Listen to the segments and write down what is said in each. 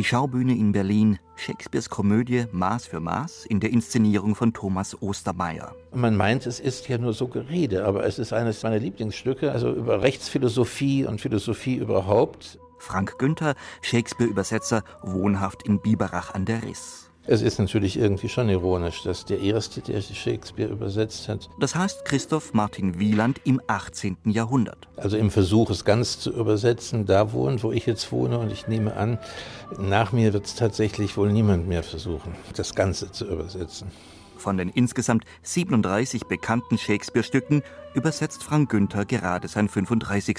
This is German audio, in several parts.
Die Schaubühne in Berlin, Shakespeares Komödie Maß für Maß in der Inszenierung von Thomas Ostermeier. Man meint, es ist ja nur so Gerede, aber es ist eines meiner Lieblingsstücke, also über Rechtsphilosophie und Philosophie überhaupt. Frank Günther, Shakespeare-Übersetzer, wohnhaft in Biberach an der Riss. Es ist natürlich irgendwie schon ironisch, dass der Erste, der Shakespeare übersetzt hat. Das heißt Christoph Martin Wieland im 18. Jahrhundert. Also im Versuch, es ganz zu übersetzen, da wohnt, wo ich jetzt wohne. Und ich nehme an, nach mir wird es tatsächlich wohl niemand mehr versuchen, das Ganze zu übersetzen. Von den insgesamt 37 bekannten Shakespeare-Stücken übersetzt Frank Günther gerade sein 35.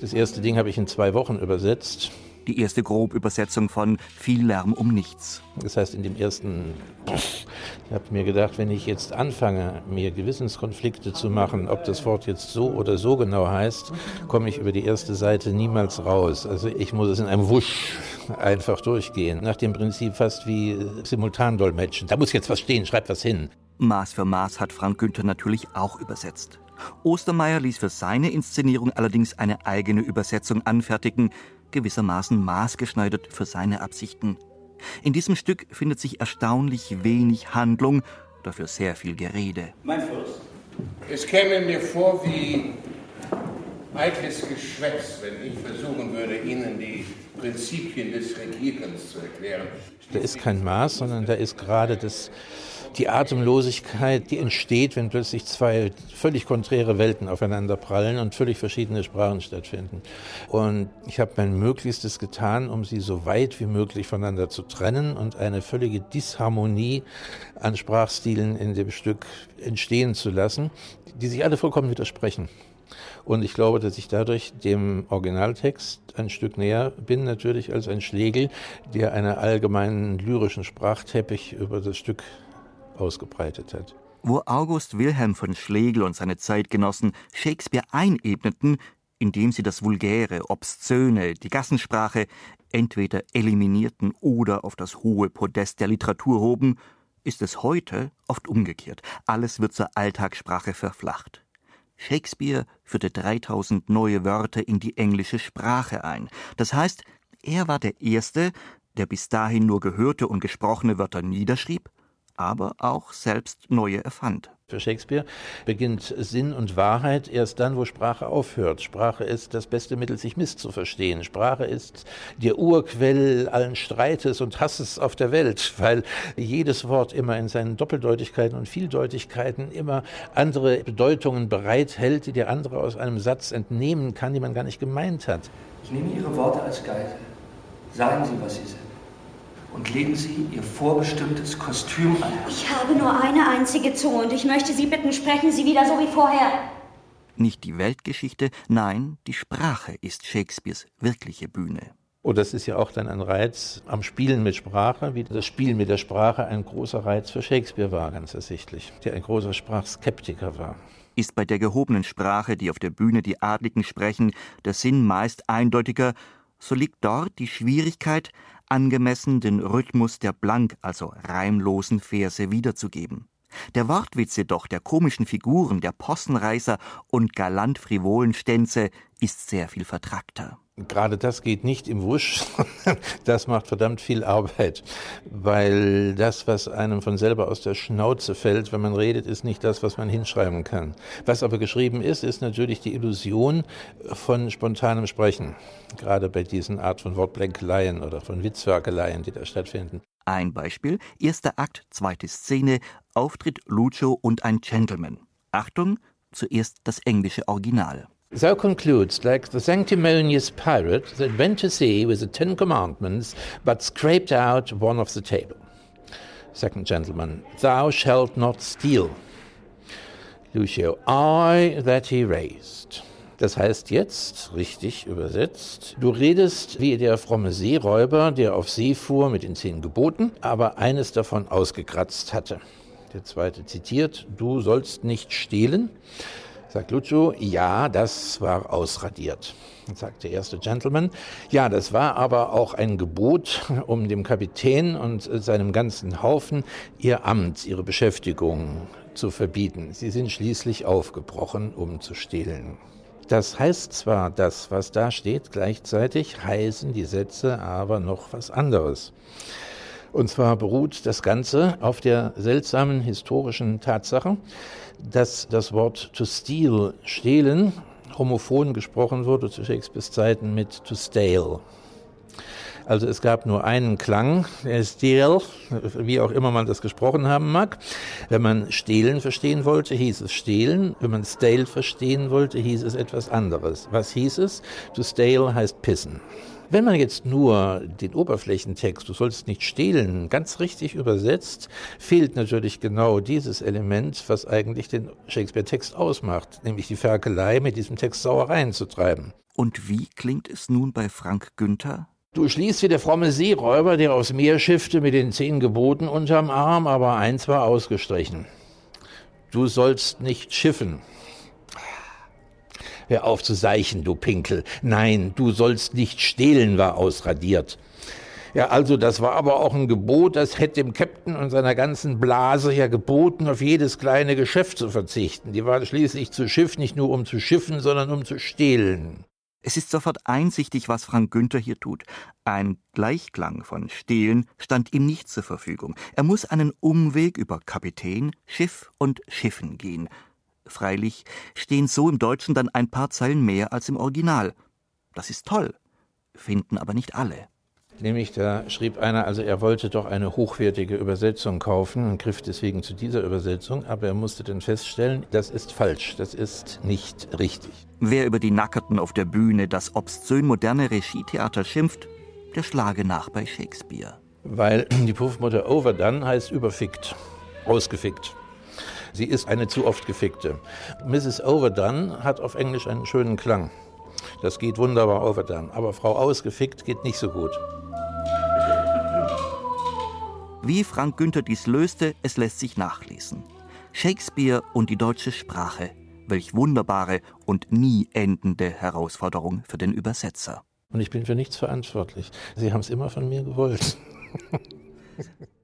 Das erste Ding habe ich in zwei Wochen übersetzt die erste Grobübersetzung von Viel Lärm um nichts. Das heißt, in dem ersten, ich habe mir gedacht, wenn ich jetzt anfange, mir Gewissenskonflikte zu machen, ob das Wort jetzt so oder so genau heißt, komme ich über die erste Seite niemals raus. Also ich muss es in einem Wusch einfach durchgehen. Nach dem Prinzip fast wie Simultandolmetschen. Da muss jetzt was stehen, schreib was hin. Maß für Maß hat Frank Günther natürlich auch übersetzt. Ostermeier ließ für seine Inszenierung allerdings eine eigene Übersetzung anfertigen, gewissermaßen maßgeschneidert für seine Absichten. In diesem Stück findet sich erstaunlich wenig Handlung, dafür sehr viel Gerede. Mein Fürst, es käme mir vor wie eitles Geschwätz, wenn ich versuchen würde, Ihnen die Prinzipien des Regierens zu erklären. Da ist kein Maß, sondern da ist gerade das die Atemlosigkeit, die entsteht, wenn plötzlich zwei völlig konträre Welten aufeinander prallen und völlig verschiedene Sprachen stattfinden. Und ich habe mein Möglichstes getan, um sie so weit wie möglich voneinander zu trennen und eine völlige Disharmonie an Sprachstilen in dem Stück entstehen zu lassen, die sich alle vollkommen widersprechen. Und ich glaube, dass ich dadurch dem Originaltext ein Stück näher bin, natürlich als ein Schlegel, der einen allgemeinen lyrischen Sprachteppich über das Stück ausgebreitet hat. Wo August Wilhelm von Schlegel und seine Zeitgenossen Shakespeare einebneten, indem sie das Vulgäre, Obszöne, die Gassensprache entweder eliminierten oder auf das hohe Podest der Literatur hoben, ist es heute oft umgekehrt. Alles wird zur Alltagssprache verflacht. Shakespeare führte 3000 neue Wörter in die englische Sprache ein. Das heißt, er war der Erste, der bis dahin nur gehörte und gesprochene Wörter niederschrieb aber auch selbst neue erfand. Für Shakespeare beginnt Sinn und Wahrheit erst dann, wo Sprache aufhört. Sprache ist das beste Mittel, sich misszuverstehen. Sprache ist der Urquell allen Streites und Hasses auf der Welt, weil jedes Wort immer in seinen Doppeldeutigkeiten und Vieldeutigkeiten immer andere Bedeutungen bereithält, die der andere aus einem Satz entnehmen kann, die man gar nicht gemeint hat. Ich nehme Ihre Worte als Geisel. Sagen Sie, was Sie sind und legen Sie Ihr vorbestimmtes Kostüm an. Ich habe nur eine einzige Zunge und ich möchte Sie bitten, sprechen Sie wieder so wie vorher. Nicht die Weltgeschichte, nein, die Sprache ist Shakespeares wirkliche Bühne. Und oh, das ist ja auch dann ein Reiz am Spielen mit Sprache, wie das Spielen mit der Sprache ein großer Reiz für Shakespeare war, ganz ersichtlich, der ein großer Sprachskeptiker war. Ist bei der gehobenen Sprache, die auf der Bühne die Adligen sprechen, der Sinn meist eindeutiger, so liegt dort die Schwierigkeit, angemessen den Rhythmus der blank, also reimlosen Verse wiederzugeben. Der Wortwitz jedoch der komischen Figuren, der Possenreißer und galant frivolen Stänze ist sehr viel vertrackter. Gerade das geht nicht im Wusch, das macht verdammt viel Arbeit, weil das, was einem von selber aus der Schnauze fällt, wenn man redet, ist nicht das, was man hinschreiben kann. Was aber geschrieben ist, ist natürlich die Illusion von spontanem Sprechen, gerade bei diesen Art von Wortblänkeleien oder von Witzwerkeleien, die da stattfinden. Ein Beispiel, erster Akt, zweite Szene, Auftritt Lucio und ein Gentleman. Achtung, zuerst das englische Original. Thou concludes, like the sanctimonious pirate that went to sea with the Ten Commandments, but scraped out one of the table. Second gentleman, thou shalt not steal. Lucio, I that he raised. Das heißt jetzt, richtig übersetzt, du redest wie der fromme Seeräuber, der auf See fuhr mit den zehn Geboten, aber eines davon ausgekratzt hatte. Der zweite zitiert, du sollst nicht stehlen. Sagt Lucio, ja, das war ausradiert. Sagt der erste Gentleman, ja, das war aber auch ein Gebot, um dem Kapitän und seinem ganzen Haufen ihr Amt, ihre Beschäftigung zu verbieten. Sie sind schließlich aufgebrochen, um zu stehlen. Das heißt zwar das, was da steht, gleichzeitig heißen die Sätze aber noch was anderes. Und zwar beruht das Ganze auf der seltsamen historischen Tatsache, dass das Wort to steal, stehlen, homophon gesprochen wurde zu Shakespeares Zeiten mit to stale. Also es gab nur einen Klang, Steal, wie auch immer man das gesprochen haben mag. Wenn man stehlen verstehen wollte, hieß es stehlen. Wenn man stale verstehen wollte, hieß es etwas anderes. Was hieß es? To stale heißt pissen. Wenn man jetzt nur den Oberflächentext, du sollst nicht stehlen, ganz richtig übersetzt, fehlt natürlich genau dieses Element, was eigentlich den Shakespeare-Text ausmacht, nämlich die Ferkelei mit diesem Text Sauereien zu treiben. Und wie klingt es nun bei Frank Günther? Du schließt wie der fromme Seeräuber, der aufs Meer schiffte mit den zehn Geboten unterm Arm, aber eins war ausgestrichen. Du sollst nicht schiffen. Hör auf zu seichen, du Pinkel. Nein, du sollst nicht stehlen, war ausradiert. Ja, also das war aber auch ein Gebot, das hätte dem Captain und seiner ganzen Blase ja geboten, auf jedes kleine Geschäft zu verzichten. Die waren schließlich zu Schiff nicht nur um zu schiffen, sondern um zu stehlen. Es ist sofort einsichtig, was Frank Günther hier tut. Ein Gleichklang von Stehlen stand ihm nicht zur Verfügung. Er muss einen Umweg über Kapitän, Schiff und Schiffen gehen. Freilich stehen so im Deutschen dann ein paar Zeilen mehr als im Original. Das ist toll, finden aber nicht alle. Nämlich da schrieb einer, also er wollte doch eine hochwertige Übersetzung kaufen und griff deswegen zu dieser Übersetzung, aber er musste dann feststellen, das ist falsch, das ist nicht richtig. Wer über die Nackerten auf der Bühne das obszön moderne Regietheater schimpft, der schlage nach bei Shakespeare. Weil die Puffmutter Overdone heißt überfickt, ausgefickt. Sie ist eine zu oft gefickte. Mrs. Overdone hat auf Englisch einen schönen Klang. Das geht wunderbar overdone. Aber Frau Ausgefickt geht nicht so gut. Wie Frank Günther dies löste, es lässt sich nachlesen. Shakespeare und die deutsche Sprache. Welch wunderbare und nie endende Herausforderung für den Übersetzer. Und ich bin für nichts verantwortlich. Sie haben es immer von mir gewollt.